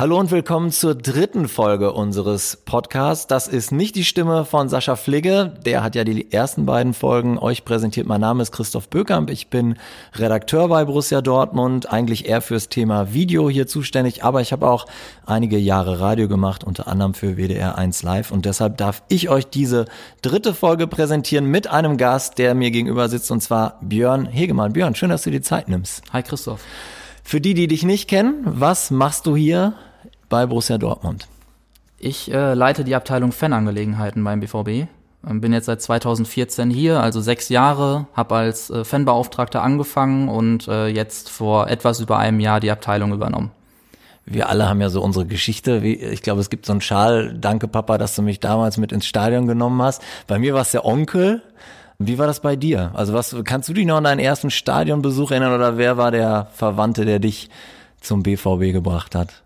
Hallo und willkommen zur dritten Folge unseres Podcasts. Das ist nicht die Stimme von Sascha Fligge. Der hat ja die ersten beiden Folgen euch präsentiert. Mein Name ist Christoph Böckamp. Ich bin Redakteur bei Borussia Dortmund, eigentlich eher fürs Thema Video hier zuständig, aber ich habe auch einige Jahre Radio gemacht, unter anderem für WDR 1 Live und deshalb darf ich euch diese dritte Folge präsentieren mit einem Gast, der mir gegenüber sitzt und zwar Björn Hegemann. Björn, schön, dass du dir Zeit nimmst. Hi Christoph. Für die, die dich nicht kennen, was machst du hier bei Borussia Dortmund? Ich äh, leite die Abteilung Fanangelegenheiten beim BVB. Ähm, bin jetzt seit 2014 hier, also sechs Jahre, habe als äh, Fanbeauftragter angefangen und äh, jetzt vor etwas über einem Jahr die Abteilung übernommen. Wir alle haben ja so unsere Geschichte. Ich glaube, es gibt so einen Schal. Danke, Papa, dass du mich damals mit ins Stadion genommen hast. Bei mir war es der Onkel. Wie war das bei dir? Also was kannst du dich noch an deinen ersten Stadionbesuch erinnern oder wer war der Verwandte, der dich zum BVB gebracht hat?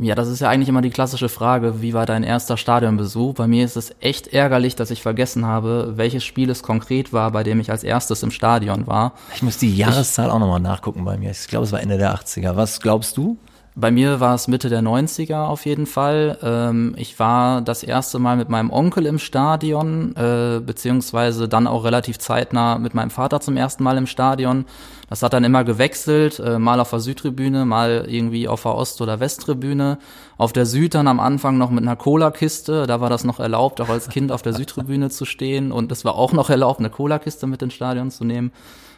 Ja, das ist ja eigentlich immer die klassische Frage, wie war dein erster Stadionbesuch? Bei mir ist es echt ärgerlich, dass ich vergessen habe, welches Spiel es konkret war, bei dem ich als erstes im Stadion war. Ich muss die Jahreszahl ich, auch nochmal nachgucken bei mir. Ich glaube, es war Ende der 80er. Was glaubst du? Bei mir war es Mitte der 90er auf jeden Fall. Ähm, ich war das erste Mal mit meinem Onkel im Stadion, äh, beziehungsweise dann auch relativ zeitnah mit meinem Vater zum ersten Mal im Stadion. Das hat dann immer gewechselt, äh, mal auf der Südtribüne, mal irgendwie auf der Ost- oder Westtribüne. Auf der Süd dann am Anfang noch mit einer Cola-Kiste, da war das noch erlaubt, auch als Kind auf der Südtribüne zu stehen. Und es war auch noch erlaubt, eine Cola-Kiste mit ins Stadion zu nehmen.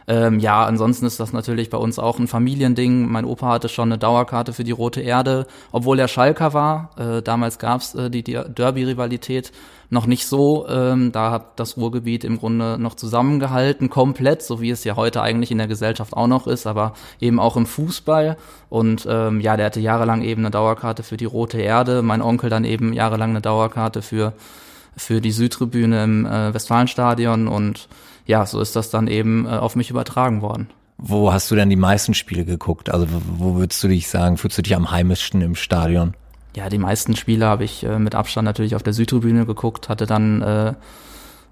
Ähm, ja, ansonsten ist das natürlich bei uns auch ein Familiending. Mein Opa hatte schon eine Dauerkarte für die Rote Erde, obwohl er Schalker war. Äh, damals gab's äh, die, Derby-Rivalität noch nicht so. Ähm, da hat das Ruhrgebiet im Grunde noch zusammengehalten, komplett, so wie es ja heute eigentlich in der Gesellschaft auch noch ist, aber eben auch im Fußball. Und ähm, ja, der hatte jahrelang eben eine Dauerkarte für die Rote Erde. Mein Onkel dann eben jahrelang eine Dauerkarte für für die Südtribüne im äh, Westfalenstadion und ja, so ist das dann eben äh, auf mich übertragen worden. Wo hast du denn die meisten Spiele geguckt? Also wo würdest du dich sagen, fühlst du dich am heimischsten im Stadion? Ja, die meisten Spiele habe ich äh, mit Abstand natürlich auf der Südtribüne geguckt, hatte dann äh,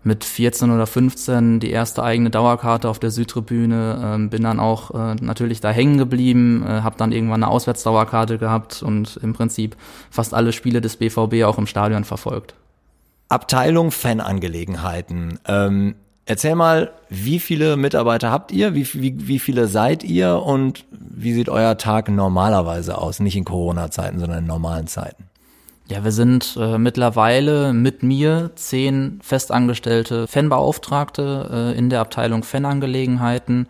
mit 14 oder 15 die erste eigene Dauerkarte auf der Südtribüne, äh, bin dann auch äh, natürlich da hängen geblieben, äh, habe dann irgendwann eine Auswärtsdauerkarte gehabt und im Prinzip fast alle Spiele des BVB auch im Stadion verfolgt. Abteilung Fanangelegenheiten. Ähm, erzähl mal, wie viele Mitarbeiter habt ihr? Wie, wie, wie viele seid ihr? Und wie sieht euer Tag normalerweise aus? Nicht in Corona-Zeiten, sondern in normalen Zeiten. Ja, wir sind äh, mittlerweile mit mir zehn festangestellte Fanbeauftragte äh, in der Abteilung Fanangelegenheiten.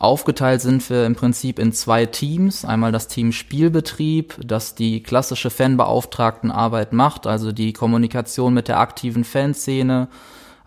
Aufgeteilt sind wir im Prinzip in zwei Teams. Einmal das Team Spielbetrieb, das die klassische Fanbeauftragtenarbeit macht, also die Kommunikation mit der aktiven Fanszene,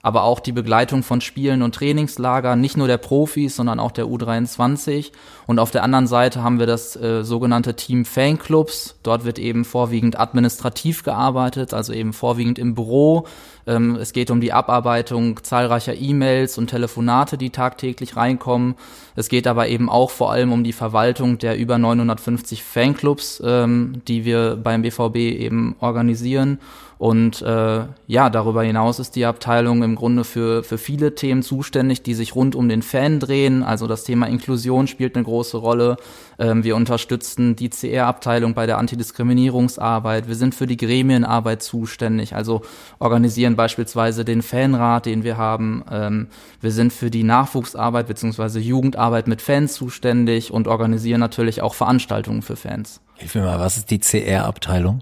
aber auch die Begleitung von Spielen und Trainingslager, nicht nur der Profis, sondern auch der U23. Und auf der anderen Seite haben wir das äh, sogenannte Team Fanclubs. Dort wird eben vorwiegend administrativ gearbeitet, also eben vorwiegend im Büro. Ähm, es geht um die Abarbeitung zahlreicher E-Mails und Telefonate, die tagtäglich reinkommen. Es geht aber eben auch vor allem um die Verwaltung der über 950 Fanclubs, ähm, die wir beim BVB eben organisieren. Und äh, ja, darüber hinaus ist die Abteilung im Grunde für, für viele Themen zuständig, die sich rund um den Fan drehen. Also das Thema Inklusion spielt eine große Rolle. Ähm, wir unterstützen die CR-Abteilung bei der Antidiskriminierungsarbeit. Wir sind für die Gremienarbeit zuständig, also organisieren beispielsweise den Fanrat, den wir haben. Ähm, wir sind für die Nachwuchsarbeit bzw. Jugendarbeit mit Fans zuständig und organisieren natürlich auch Veranstaltungen für Fans. Hilf mir mal, was ist die CR-Abteilung?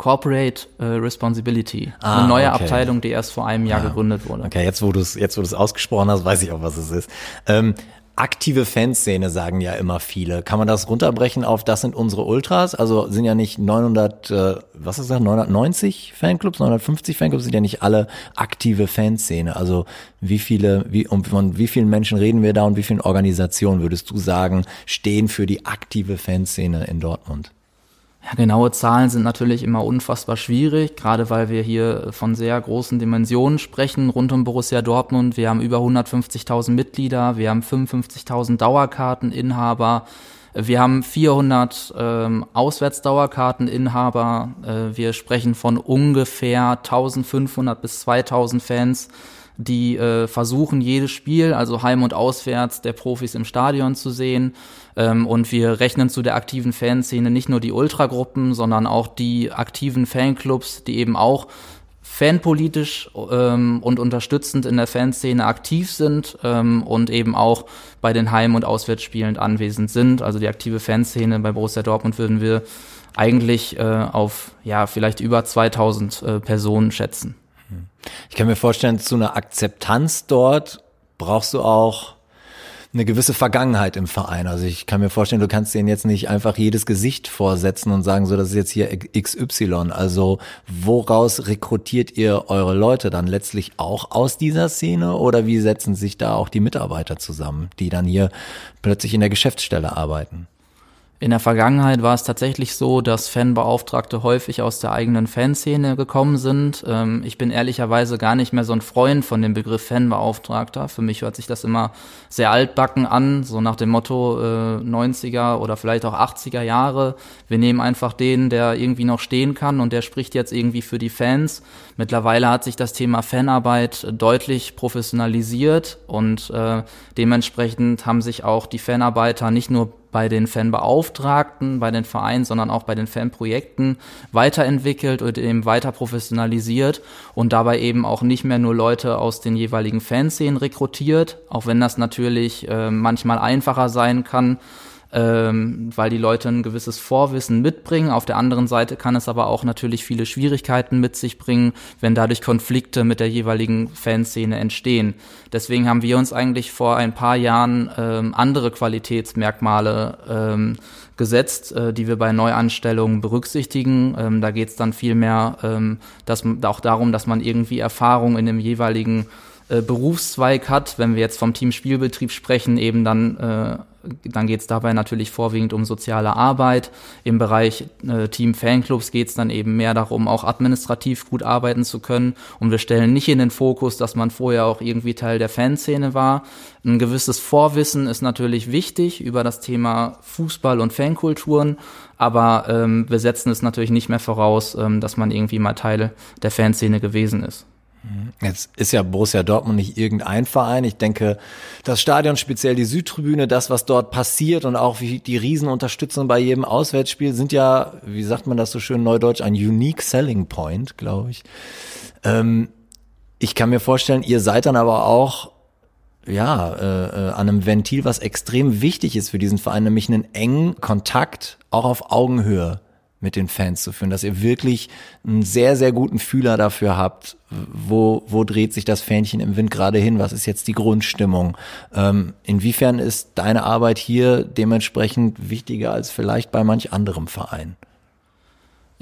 Corporate äh, Responsibility, ah, eine neue okay. Abteilung, die erst vor einem Jahr ah, gegründet wurde. Okay, jetzt wo du es jetzt wo du es ausgesprochen hast, weiß ich auch, was es ist. Ähm, aktive Fanszene sagen ja immer viele. Kann man das runterbrechen auf, das sind unsere Ultras? Also sind ja nicht 900, äh, was ist das, 990 Fanclubs, 950 Fanclubs, sind ja nicht alle aktive Fanszene. Also wie viele, wie, um, von wie vielen Menschen reden wir da und wie vielen Organisationen würdest du sagen, stehen für die aktive Fanszene in Dortmund? Ja, genaue Zahlen sind natürlich immer unfassbar schwierig, gerade weil wir hier von sehr großen Dimensionen sprechen rund um Borussia Dortmund. Wir haben über 150.000 Mitglieder, wir haben 55.000 Dauerkarteninhaber, wir haben 400 ähm, Auswärtsdauerkarteninhaber, äh, wir sprechen von ungefähr 1500 bis 2000 Fans, die äh, versuchen jedes Spiel, also heim und auswärts der Profis im Stadion zu sehen. Ähm, und wir rechnen zu der aktiven Fanszene nicht nur die Ultragruppen, sondern auch die aktiven Fanclubs, die eben auch fanpolitisch ähm, und unterstützend in der Fanszene aktiv sind ähm, und eben auch bei den Heim- und Auswärtsspielen anwesend sind. Also die aktive Fanszene bei Borussia Dortmund würden wir eigentlich äh, auf ja vielleicht über 2000 äh, Personen schätzen. Ich kann mir vorstellen, zu einer Akzeptanz dort brauchst du auch eine gewisse Vergangenheit im Verein. Also ich kann mir vorstellen, du kannst denen jetzt nicht einfach jedes Gesicht vorsetzen und sagen, so, das ist jetzt hier XY. Also woraus rekrutiert ihr eure Leute dann letztlich auch aus dieser Szene oder wie setzen sich da auch die Mitarbeiter zusammen, die dann hier plötzlich in der Geschäftsstelle arbeiten? In der Vergangenheit war es tatsächlich so, dass Fanbeauftragte häufig aus der eigenen Fanszene gekommen sind. Ähm, ich bin ehrlicherweise gar nicht mehr so ein Freund von dem Begriff Fanbeauftragter. Für mich hört sich das immer sehr altbacken an, so nach dem Motto äh, 90er oder vielleicht auch 80er Jahre. Wir nehmen einfach den, der irgendwie noch stehen kann und der spricht jetzt irgendwie für die Fans. Mittlerweile hat sich das Thema Fanarbeit deutlich professionalisiert und äh, dementsprechend haben sich auch die Fanarbeiter nicht nur bei den Fanbeauftragten, bei den Vereinen, sondern auch bei den Fanprojekten weiterentwickelt und eben weiter professionalisiert und dabei eben auch nicht mehr nur Leute aus den jeweiligen Fanszenen rekrutiert, auch wenn das natürlich äh, manchmal einfacher sein kann, ähm, weil die Leute ein gewisses Vorwissen mitbringen. Auf der anderen Seite kann es aber auch natürlich viele Schwierigkeiten mit sich bringen, wenn dadurch Konflikte mit der jeweiligen Fanszene entstehen. Deswegen haben wir uns eigentlich vor ein paar Jahren ähm, andere Qualitätsmerkmale ähm, gesetzt, äh, die wir bei Neuanstellungen berücksichtigen. Ähm, da geht es dann vielmehr ähm, dass, auch darum, dass man irgendwie Erfahrung in dem jeweiligen äh, Berufszweig hat. Wenn wir jetzt vom Team Spielbetrieb sprechen, eben dann äh, dann geht es dabei natürlich vorwiegend um soziale Arbeit. Im Bereich äh, Team Fanclubs geht es dann eben mehr darum, auch administrativ gut arbeiten zu können. Und wir stellen nicht in den Fokus, dass man vorher auch irgendwie Teil der Fanszene war. Ein gewisses Vorwissen ist natürlich wichtig über das Thema Fußball und Fankulturen, aber ähm, wir setzen es natürlich nicht mehr voraus, ähm, dass man irgendwie mal Teil der Fanszene gewesen ist. Jetzt ist ja Borussia Dortmund nicht irgendein Verein. Ich denke, das Stadion, speziell die Südtribüne, das, was dort passiert und auch wie die Riesenunterstützung bei jedem Auswärtsspiel sind ja, wie sagt man das so schön neudeutsch, ein unique selling point, glaube ich. Ähm, ich kann mir vorstellen, ihr seid dann aber auch ja, äh, äh, an einem Ventil, was extrem wichtig ist für diesen Verein, nämlich einen engen Kontakt auch auf Augenhöhe mit den Fans zu führen, dass ihr wirklich einen sehr, sehr guten Fühler dafür habt, wo, wo dreht sich das Fähnchen im Wind gerade hin, was ist jetzt die Grundstimmung. Ähm, inwiefern ist deine Arbeit hier dementsprechend wichtiger als vielleicht bei manch anderem Verein?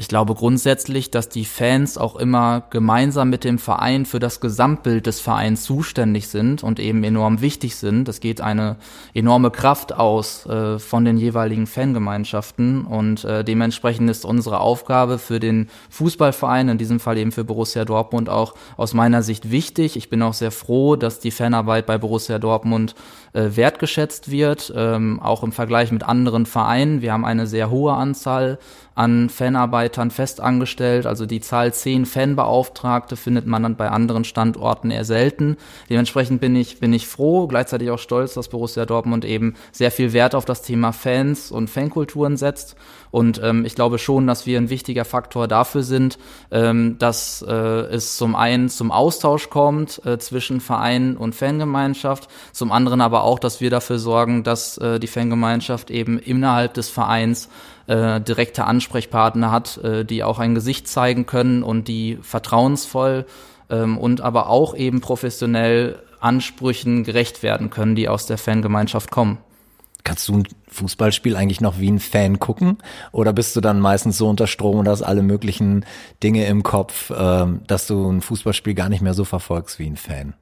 Ich glaube grundsätzlich, dass die Fans auch immer gemeinsam mit dem Verein für das Gesamtbild des Vereins zuständig sind und eben enorm wichtig sind. Es geht eine enorme Kraft aus äh, von den jeweiligen Fangemeinschaften und äh, dementsprechend ist unsere Aufgabe für den Fußballverein, in diesem Fall eben für Borussia Dortmund auch aus meiner Sicht wichtig. Ich bin auch sehr froh, dass die Fanarbeit bei Borussia Dortmund äh, wertgeschätzt wird, ähm, auch im Vergleich mit anderen Vereinen. Wir haben eine sehr hohe Anzahl an Fanarbeitern festangestellt. Also die Zahl zehn Fanbeauftragte findet man dann bei anderen Standorten eher selten. Dementsprechend bin ich, bin ich froh, gleichzeitig auch stolz, dass Borussia Dortmund eben sehr viel Wert auf das Thema Fans und Fankulturen setzt. Und ähm, ich glaube schon, dass wir ein wichtiger Faktor dafür sind, ähm, dass äh, es zum einen zum Austausch kommt äh, zwischen Verein und Fangemeinschaft, zum anderen aber auch, dass wir dafür sorgen, dass äh, die Fangemeinschaft eben innerhalb des Vereins äh, direkte Ansprechpartner hat, äh, die auch ein Gesicht zeigen können und die vertrauensvoll ähm, und aber auch eben professionell Ansprüchen gerecht werden können, die aus der Fangemeinschaft kommen. Kannst du ein Fußballspiel eigentlich noch wie ein Fan gucken? Oder bist du dann meistens so unter Strom und hast alle möglichen Dinge im Kopf, ähm, dass du ein Fußballspiel gar nicht mehr so verfolgst wie ein Fan?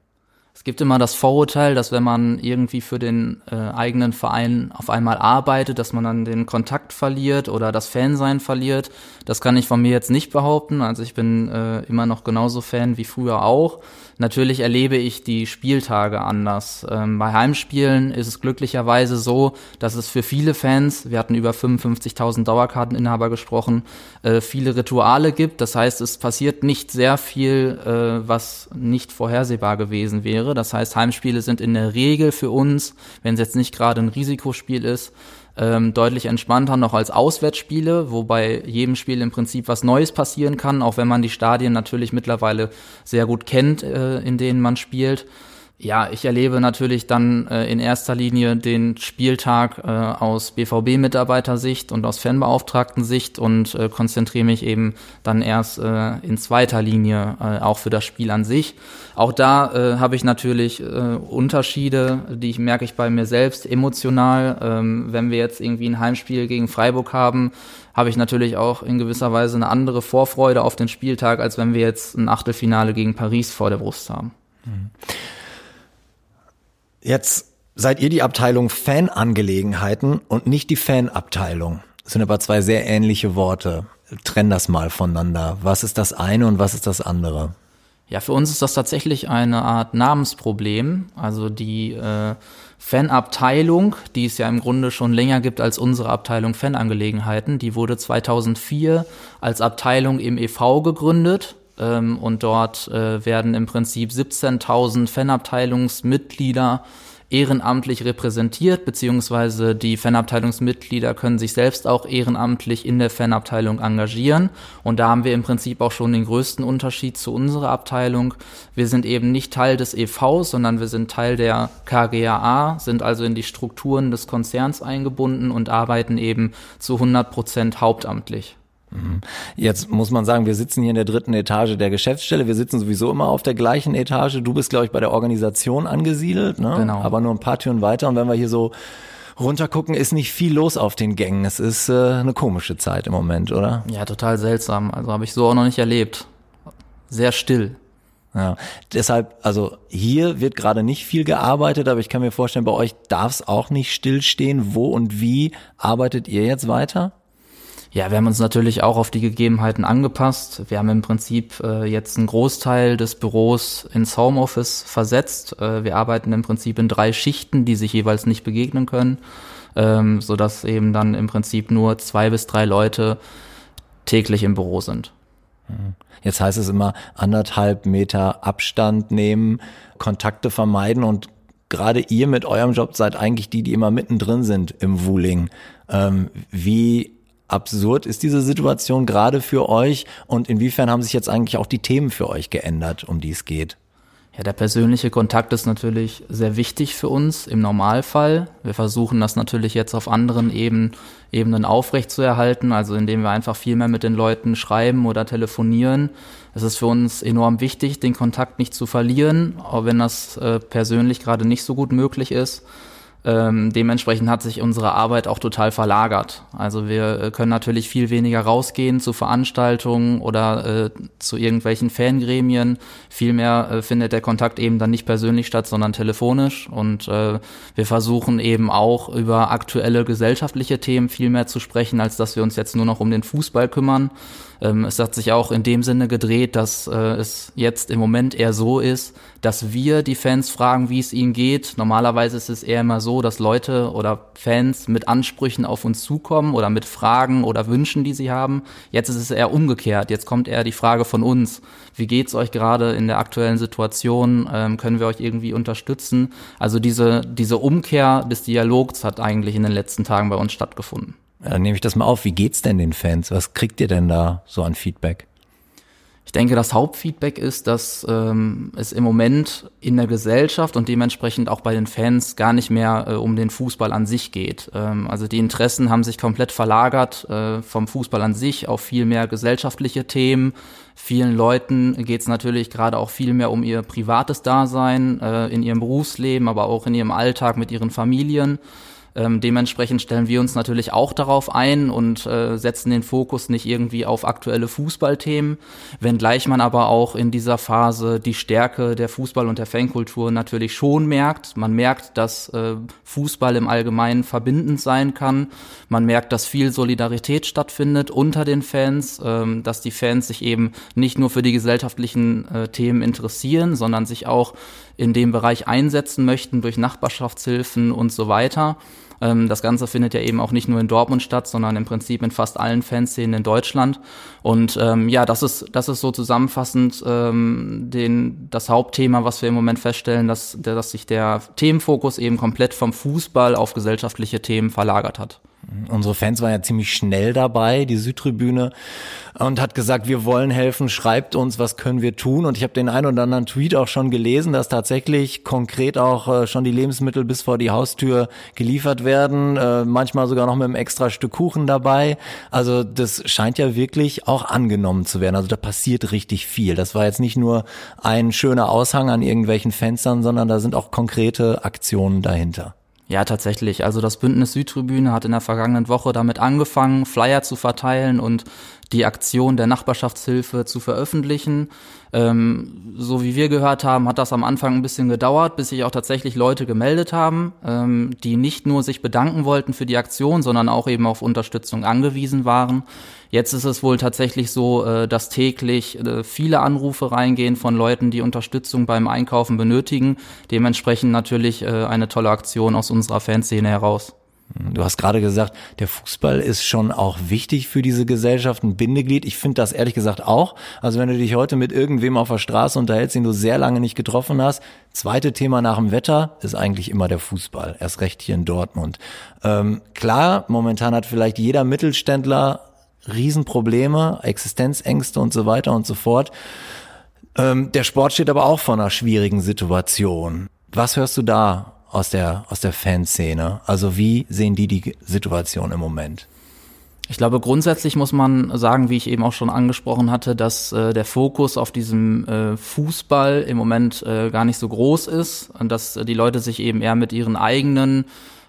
Es gibt immer das Vorurteil, dass wenn man irgendwie für den äh, eigenen Verein auf einmal arbeitet, dass man dann den Kontakt verliert oder das Fansein verliert. Das kann ich von mir jetzt nicht behaupten. Also ich bin äh, immer noch genauso Fan wie früher auch. Natürlich erlebe ich die Spieltage anders. Ähm, bei Heimspielen ist es glücklicherweise so, dass es für viele Fans, wir hatten über 55.000 Dauerkarteninhaber gesprochen, äh, viele Rituale gibt. Das heißt, es passiert nicht sehr viel, äh, was nicht vorhersehbar gewesen wäre. Das heißt, Heimspiele sind in der Regel für uns, wenn es jetzt nicht gerade ein Risikospiel ist, ähm, deutlich entspannter noch als Auswärtsspiele, wobei jedem Spiel im Prinzip was Neues passieren kann, auch wenn man die Stadien natürlich mittlerweile sehr gut kennt, äh, in denen man spielt. Ja, ich erlebe natürlich dann äh, in erster Linie den Spieltag äh, aus BVB-Mitarbeitersicht und aus Fanbeauftragten-Sicht und äh, konzentriere mich eben dann erst äh, in zweiter Linie äh, auch für das Spiel an sich. Auch da äh, habe ich natürlich äh, Unterschiede, die ich merke ich bei mir selbst emotional. Ähm, wenn wir jetzt irgendwie ein Heimspiel gegen Freiburg haben, habe ich natürlich auch in gewisser Weise eine andere Vorfreude auf den Spieltag, als wenn wir jetzt ein Achtelfinale gegen Paris vor der Brust haben. Mhm. Jetzt seid ihr die Abteilung Fanangelegenheiten und nicht die Fanabteilung. Das sind aber zwei sehr ähnliche Worte. Trenn das mal voneinander. Was ist das eine und was ist das andere? Ja, für uns ist das tatsächlich eine Art Namensproblem. Also die äh, Fanabteilung, die es ja im Grunde schon länger gibt als unsere Abteilung Fanangelegenheiten, die wurde 2004 als Abteilung im EV gegründet ähm, und dort äh, werden im Prinzip 17.000 Fanabteilungsmitglieder ehrenamtlich repräsentiert, beziehungsweise die Fanabteilungsmitglieder können sich selbst auch ehrenamtlich in der Fanabteilung engagieren. Und da haben wir im Prinzip auch schon den größten Unterschied zu unserer Abteilung. Wir sind eben nicht Teil des EVs, sondern wir sind Teil der KGAA, sind also in die Strukturen des Konzerns eingebunden und arbeiten eben zu 100 Prozent hauptamtlich. Mhm. Jetzt muss man sagen, wir sitzen hier in der dritten Etage der Geschäftsstelle. Wir sitzen sowieso immer auf der gleichen Etage. Du bist, glaube ich, bei der Organisation angesiedelt, ne? Genau. aber nur ein paar Türen weiter. Und wenn wir hier so runtergucken, ist nicht viel los auf den Gängen. Es ist äh, eine komische Zeit im Moment, oder? Ja, total seltsam. Also habe ich so auch noch nicht erlebt. Sehr still. Ja, deshalb, also hier wird gerade nicht viel gearbeitet, aber ich kann mir vorstellen, bei euch darf es auch nicht stillstehen. Wo und wie arbeitet ihr jetzt weiter? Ja, wir haben uns natürlich auch auf die Gegebenheiten angepasst. Wir haben im Prinzip äh, jetzt einen Großteil des Büros ins Homeoffice versetzt. Äh, wir arbeiten im Prinzip in drei Schichten, die sich jeweils nicht begegnen können, ähm, so dass eben dann im Prinzip nur zwei bis drei Leute täglich im Büro sind. Mhm. Jetzt heißt es immer anderthalb Meter Abstand nehmen, Kontakte vermeiden und gerade ihr mit eurem Job seid eigentlich die, die immer mittendrin sind im Wuling. Ähm, wie absurd ist diese Situation gerade für euch und inwiefern haben sich jetzt eigentlich auch die Themen für euch geändert, um die es geht? Ja, der persönliche Kontakt ist natürlich sehr wichtig für uns im Normalfall. Wir versuchen das natürlich jetzt auf anderen Eben, Ebenen aufrechtzuerhalten, also indem wir einfach viel mehr mit den Leuten schreiben oder telefonieren. Es ist für uns enorm wichtig, den Kontakt nicht zu verlieren, auch wenn das äh, persönlich gerade nicht so gut möglich ist. Ähm, dementsprechend hat sich unsere Arbeit auch total verlagert. Also wir äh, können natürlich viel weniger rausgehen zu Veranstaltungen oder äh, zu irgendwelchen Fangremien. Vielmehr äh, findet der Kontakt eben dann nicht persönlich statt, sondern telefonisch. Und äh, wir versuchen eben auch über aktuelle gesellschaftliche Themen viel mehr zu sprechen, als dass wir uns jetzt nur noch um den Fußball kümmern. Ähm, es hat sich auch in dem Sinne gedreht, dass äh, es jetzt im Moment eher so ist, dass wir die Fans fragen, wie es ihnen geht. Normalerweise ist es eher immer so, dass Leute oder Fans mit Ansprüchen auf uns zukommen oder mit Fragen oder Wünschen, die sie haben. Jetzt ist es eher umgekehrt. Jetzt kommt eher die Frage von uns. Wie geht's euch gerade in der aktuellen Situation? Ähm, können wir euch irgendwie unterstützen? Also diese, diese Umkehr des Dialogs hat eigentlich in den letzten Tagen bei uns stattgefunden. Dann nehme ich das mal auf. Wie geht's denn den Fans? Was kriegt ihr denn da so an Feedback? Ich denke, das Hauptfeedback ist, dass ähm, es im Moment in der Gesellschaft und dementsprechend auch bei den Fans gar nicht mehr äh, um den Fußball an sich geht. Ähm, also die Interessen haben sich komplett verlagert äh, vom Fußball an sich auf viel mehr gesellschaftliche Themen. Vielen Leuten geht es natürlich gerade auch viel mehr um ihr privates Dasein äh, in ihrem Berufsleben, aber auch in ihrem Alltag mit ihren Familien. Ähm, dementsprechend stellen wir uns natürlich auch darauf ein und äh, setzen den Fokus nicht irgendwie auf aktuelle Fußballthemen, wenngleich man aber auch in dieser Phase die Stärke der Fußball- und der Fankultur natürlich schon merkt. Man merkt, dass äh, Fußball im Allgemeinen verbindend sein kann. Man merkt, dass viel Solidarität stattfindet unter den Fans, ähm, dass die Fans sich eben nicht nur für die gesellschaftlichen äh, Themen interessieren, sondern sich auch in dem Bereich einsetzen möchten durch Nachbarschaftshilfen und so weiter. Ähm, das Ganze findet ja eben auch nicht nur in Dortmund statt, sondern im Prinzip in fast allen Fanszenen in Deutschland. Und ähm, ja, das ist, das ist so zusammenfassend ähm, den, das Hauptthema, was wir im Moment feststellen, dass, dass sich der Themenfokus eben komplett vom Fußball auf gesellschaftliche Themen verlagert hat. Unsere Fans waren ja ziemlich schnell dabei, die Südtribüne, und hat gesagt, wir wollen helfen, schreibt uns, was können wir tun. Und ich habe den einen oder anderen Tweet auch schon gelesen, dass tatsächlich konkret auch äh, schon die Lebensmittel bis vor die Haustür geliefert werden, äh, manchmal sogar noch mit einem extra Stück Kuchen dabei. Also das scheint ja wirklich auch angenommen zu werden. Also da passiert richtig viel. Das war jetzt nicht nur ein schöner Aushang an irgendwelchen Fenstern, sondern da sind auch konkrete Aktionen dahinter. Ja, tatsächlich. Also das Bündnis Südtribüne hat in der vergangenen Woche damit angefangen, Flyer zu verteilen und die Aktion der Nachbarschaftshilfe zu veröffentlichen. Ähm, so wie wir gehört haben, hat das am Anfang ein bisschen gedauert, bis sich auch tatsächlich Leute gemeldet haben, ähm, die nicht nur sich bedanken wollten für die Aktion, sondern auch eben auf Unterstützung angewiesen waren. Jetzt ist es wohl tatsächlich so, äh, dass täglich äh, viele Anrufe reingehen von Leuten, die Unterstützung beim Einkaufen benötigen. Dementsprechend natürlich äh, eine tolle Aktion aus unserer Fanszene heraus. Du hast gerade gesagt, der Fußball ist schon auch wichtig für diese Gesellschaft, ein Bindeglied. Ich finde das ehrlich gesagt auch. Also wenn du dich heute mit irgendwem auf der Straße unterhältst, den du sehr lange nicht getroffen hast, zweite Thema nach dem Wetter ist eigentlich immer der Fußball. Erst recht hier in Dortmund. Ähm, klar, momentan hat vielleicht jeder Mittelständler Riesenprobleme, Existenzängste und so weiter und so fort. Ähm, der Sport steht aber auch vor einer schwierigen Situation. Was hörst du da aus der, aus der Fanszene? Also wie sehen die die Situation im Moment? Ich glaube, grundsätzlich muss man sagen, wie ich eben auch schon angesprochen hatte, dass äh, der Fokus auf diesem äh, Fußball im Moment äh, gar nicht so groß ist und dass äh, die Leute sich eben eher mit ihren eigenen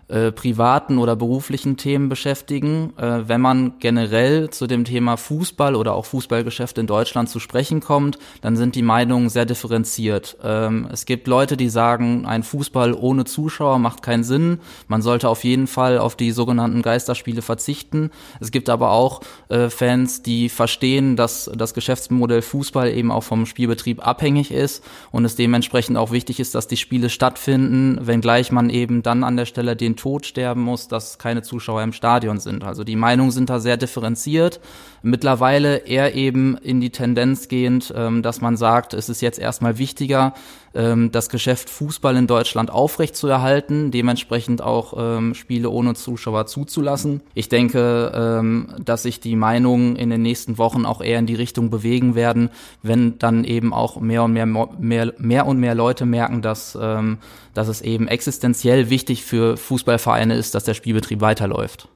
äh, privaten oder beruflichen Themen beschäftigen. Äh, wenn man generell zu dem Thema Fußball oder auch Fußballgeschäft in Deutschland zu sprechen kommt, dann sind die Meinungen sehr differenziert. Ähm, es gibt Leute, die sagen, ein Fußball ohne Zuschauer macht keinen Sinn. Man sollte auf jeden Fall auf die sogenannten Geisterspiele verzichten. Es gibt aber auch äh, Fans, die verstehen, dass das Geschäftsmodell Fußball eben auch vom Spielbetrieb abhängig ist und es dementsprechend auch wichtig ist, dass die Spiele stattfinden, wenngleich man eben dann an der Stelle den Tod sterben muss, dass keine Zuschauer im Stadion sind. Also die Meinungen sind da sehr differenziert. Mittlerweile eher eben in die Tendenz gehend, ähm, dass man sagt, es ist jetzt erstmal wichtiger, ähm, das Geschäft Fußball in Deutschland aufrechtzuerhalten, dementsprechend auch ähm, Spiele ohne Zuschauer zuzulassen. Ich denke, ähm, dass sich die Meinungen in den nächsten Wochen auch eher in die Richtung bewegen werden, wenn dann eben auch mehr und mehr, mehr, mehr und mehr Leute merken, dass, ähm, dass es eben existenziell wichtig für Fußballvereine ist, dass der Spielbetrieb weiterläuft.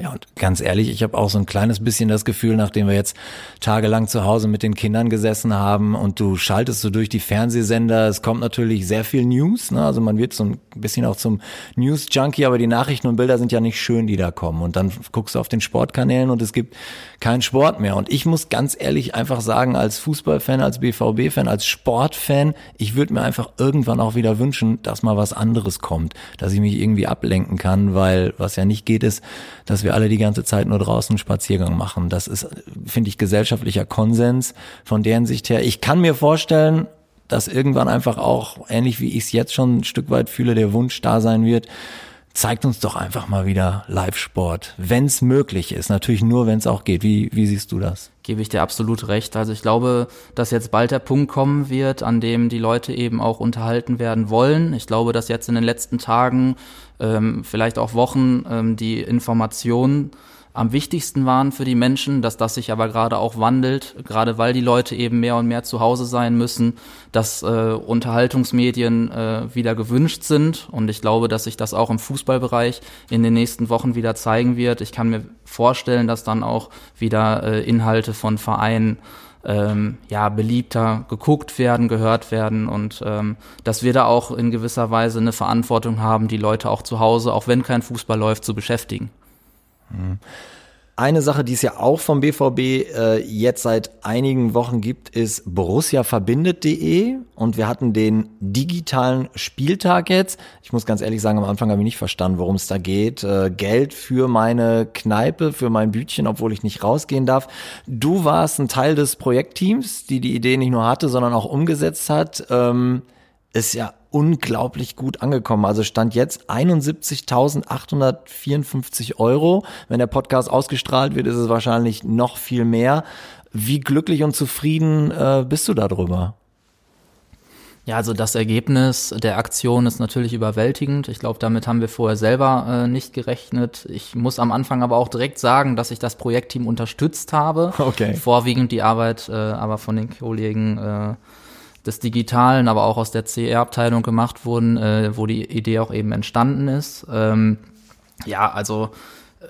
Ja, und ganz ehrlich, ich habe auch so ein kleines bisschen das Gefühl, nachdem wir jetzt tagelang zu Hause mit den Kindern gesessen haben und du schaltest so durch die Fernsehsender, es kommt natürlich sehr viel News, ne? also man wird so ein bisschen auch zum News-Junkie, aber die Nachrichten und Bilder sind ja nicht schön, die da kommen. Und dann guckst du auf den Sportkanälen und es gibt keinen Sport mehr. Und ich muss ganz ehrlich einfach sagen, als Fußballfan, als BVB-Fan, als Sportfan, ich würde mir einfach irgendwann auch wieder wünschen, dass mal was anderes kommt, dass ich mich irgendwie ablenken kann, weil was ja nicht geht, ist, dass wir wir alle die ganze Zeit nur draußen Spaziergang machen. Das ist, finde ich, gesellschaftlicher Konsens von deren Sicht her. Ich kann mir vorstellen, dass irgendwann einfach auch, ähnlich wie ich es jetzt schon ein Stück weit fühle, der Wunsch da sein wird, zeigt uns doch einfach mal wieder Live-Sport, wenn es möglich ist. Natürlich nur, wenn es auch geht. Wie, wie siehst du das? Gebe ich dir absolut recht. Also ich glaube, dass jetzt bald der Punkt kommen wird, an dem die Leute eben auch unterhalten werden wollen. Ich glaube, dass jetzt in den letzten Tagen, ähm, vielleicht auch Wochen, ähm, die Informationen am wichtigsten waren für die Menschen, dass das sich aber gerade auch wandelt, gerade weil die Leute eben mehr und mehr zu Hause sein müssen, dass äh, Unterhaltungsmedien äh, wieder gewünscht sind und ich glaube, dass sich das auch im Fußballbereich in den nächsten Wochen wieder zeigen wird. Ich kann mir vorstellen, dass dann auch wieder äh, Inhalte von Vereinen ähm, ja, beliebter geguckt werden, gehört werden und ähm, dass wir da auch in gewisser Weise eine Verantwortung haben, die Leute auch zu Hause, auch wenn kein Fußball läuft, zu beschäftigen. Mhm. Eine Sache, die es ja auch vom BVB äh, jetzt seit einigen Wochen gibt, ist borussiaverbindet.de und wir hatten den digitalen Spieltag jetzt. Ich muss ganz ehrlich sagen, am Anfang habe ich nicht verstanden, worum es da geht. Äh, Geld für meine Kneipe, für mein Bütchen, obwohl ich nicht rausgehen darf. Du warst ein Teil des Projektteams, die die Idee nicht nur hatte, sondern auch umgesetzt hat. Ähm, ist ja unglaublich gut angekommen. Also stand jetzt 71.854 Euro. Wenn der Podcast ausgestrahlt wird, ist es wahrscheinlich noch viel mehr. Wie glücklich und zufrieden äh, bist du darüber? Ja, also das Ergebnis der Aktion ist natürlich überwältigend. Ich glaube, damit haben wir vorher selber äh, nicht gerechnet. Ich muss am Anfang aber auch direkt sagen, dass ich das Projektteam unterstützt habe. Okay. Vorwiegend die Arbeit äh, aber von den Kollegen äh, des Digitalen, aber auch aus der CR-Abteilung gemacht wurden, äh, wo die Idee auch eben entstanden ist. Ähm, ja, also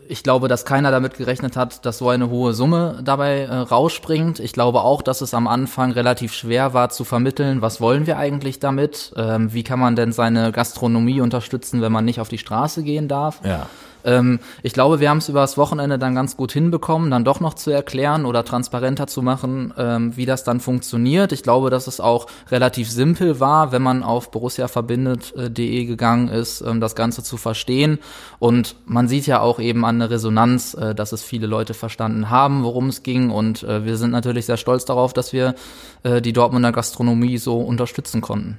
ich glaube, dass keiner damit gerechnet hat, dass so eine hohe Summe dabei äh, rausspringt. Ich glaube auch, dass es am Anfang relativ schwer war zu vermitteln, was wollen wir eigentlich damit? Ähm, wie kann man denn seine Gastronomie unterstützen, wenn man nicht auf die Straße gehen darf? Ja. Ähm, ich glaube, wir haben es über das Wochenende dann ganz gut hinbekommen, dann doch noch zu erklären oder transparenter zu machen, ähm, wie das dann funktioniert. Ich glaube, dass es auch relativ simpel war, wenn man auf borussiaverbindet.de gegangen ist, ähm, das Ganze zu verstehen. Und man sieht ja auch eben an der Resonanz, äh, dass es viele Leute verstanden haben, worum es ging. Und äh, wir sind natürlich sehr stolz darauf, dass wir äh, die Dortmunder Gastronomie so unterstützen konnten.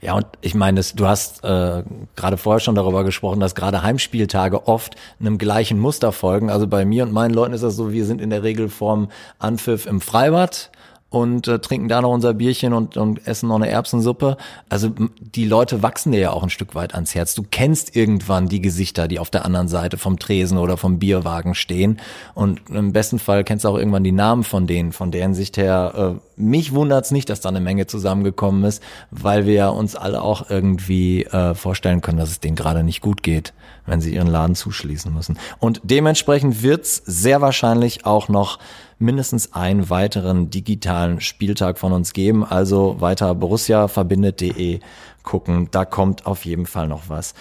Ja, und ich meine, du hast äh, gerade vorher schon darüber gesprochen, dass gerade Heimspieltage oft einem gleichen Muster folgen. Also bei mir und meinen Leuten ist das so, wir sind in der Regel vorm Anpfiff im Freibad und äh, trinken da noch unser Bierchen und, und essen noch eine Erbsensuppe. Also die Leute wachsen dir ja auch ein Stück weit ans Herz. Du kennst irgendwann die Gesichter, die auf der anderen Seite vom Tresen oder vom Bierwagen stehen. Und im besten Fall kennst du auch irgendwann die Namen von denen. Von deren Sicht her, äh, mich wundert's nicht, dass da eine Menge zusammengekommen ist, weil wir uns alle auch irgendwie äh, vorstellen können, dass es denen gerade nicht gut geht, wenn sie ihren Laden zuschließen müssen. Und dementsprechend wird's sehr wahrscheinlich auch noch mindestens einen weiteren digitalen Spieltag von uns geben. Also weiter borussiaverbindet.de gucken. Da kommt auf jeden Fall noch was.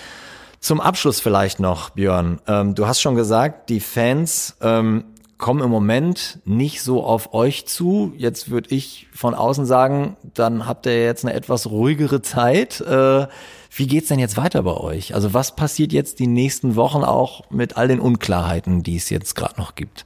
Zum Abschluss vielleicht noch, Björn. Ähm, du hast schon gesagt, die Fans ähm, kommen im Moment nicht so auf euch zu. Jetzt würde ich von außen sagen, dann habt ihr jetzt eine etwas ruhigere Zeit. Äh, wie geht's denn jetzt weiter bei euch? Also was passiert jetzt die nächsten Wochen auch mit all den Unklarheiten, die es jetzt gerade noch gibt?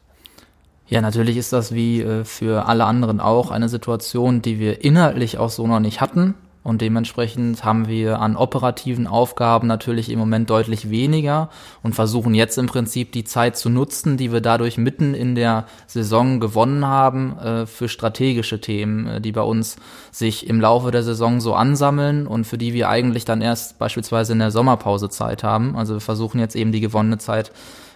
Ja, natürlich ist das wie äh, für alle anderen auch eine Situation, die wir inhaltlich auch so noch nicht hatten. Und dementsprechend haben wir an operativen Aufgaben natürlich im Moment deutlich weniger und versuchen jetzt im Prinzip die Zeit zu nutzen, die wir dadurch mitten in der Saison gewonnen haben, äh, für strategische Themen, äh, die bei uns sich im Laufe der Saison so ansammeln und für die wir eigentlich dann erst beispielsweise in der Sommerpause Zeit haben. Also wir versuchen jetzt eben die gewonnene Zeit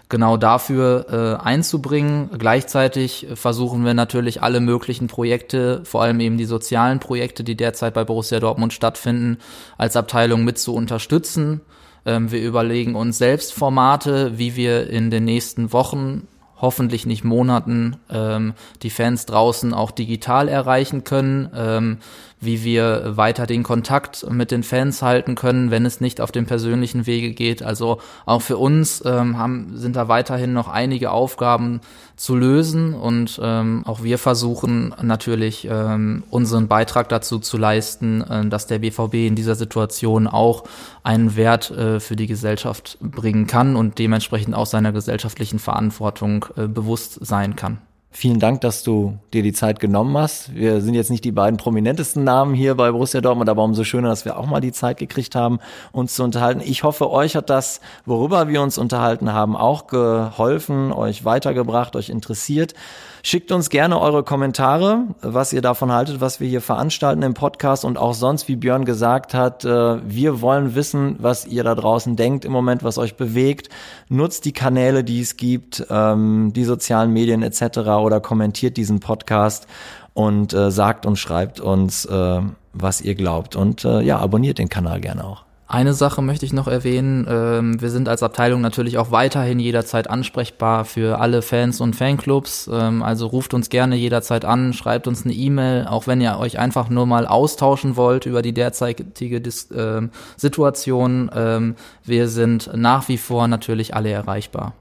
genau dafür äh, einzubringen. Gleichzeitig versuchen wir natürlich alle möglichen Projekte, vor allem eben die sozialen Projekte, die derzeit bei Borussia Dortmund stattfinden, als Abteilung mit zu unterstützen. Ähm, wir überlegen uns selbst Formate, wie wir in den nächsten Wochen hoffentlich nicht Monaten ähm, die Fans draußen auch digital erreichen können. Ähm, wie wir weiter den Kontakt mit den Fans halten können, wenn es nicht auf dem persönlichen Wege geht. Also auch für uns ähm, haben, sind da weiterhin noch einige Aufgaben zu lösen und ähm, auch wir versuchen natürlich ähm, unseren Beitrag dazu zu leisten, äh, dass der BVB in dieser Situation auch einen Wert äh, für die Gesellschaft bringen kann und dementsprechend auch seiner gesellschaftlichen Verantwortung äh, bewusst sein kann. Vielen Dank, dass du dir die Zeit genommen hast. Wir sind jetzt nicht die beiden prominentesten Namen hier bei Borussia Dortmund, aber umso schöner, dass wir auch mal die Zeit gekriegt haben, uns zu unterhalten. Ich hoffe, euch hat das, worüber wir uns unterhalten haben, auch geholfen, euch weitergebracht, euch interessiert. Schickt uns gerne eure Kommentare, was ihr davon haltet, was wir hier veranstalten im Podcast und auch sonst, wie Björn gesagt hat, äh, wir wollen wissen, was ihr da draußen denkt im Moment, was euch bewegt. Nutzt die Kanäle, die es gibt, ähm, die sozialen Medien etc. oder kommentiert diesen Podcast und äh, sagt und schreibt uns, äh, was ihr glaubt. Und ja, abonniert den Kanal gerne auch. Eine Sache möchte ich noch erwähnen. Ähm, wir sind als Abteilung natürlich auch weiterhin jederzeit ansprechbar für alle Fans und Fanclubs. Ähm, also ruft uns gerne jederzeit an, schreibt uns eine E-Mail, auch wenn ihr euch einfach nur mal austauschen wollt über die derzeitige Dis äh, Situation. Ähm, wir sind nach wie vor natürlich alle erreichbar.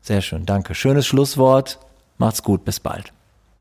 Sehr schön, danke. Schönes Schlusswort. Macht's gut, bis bald.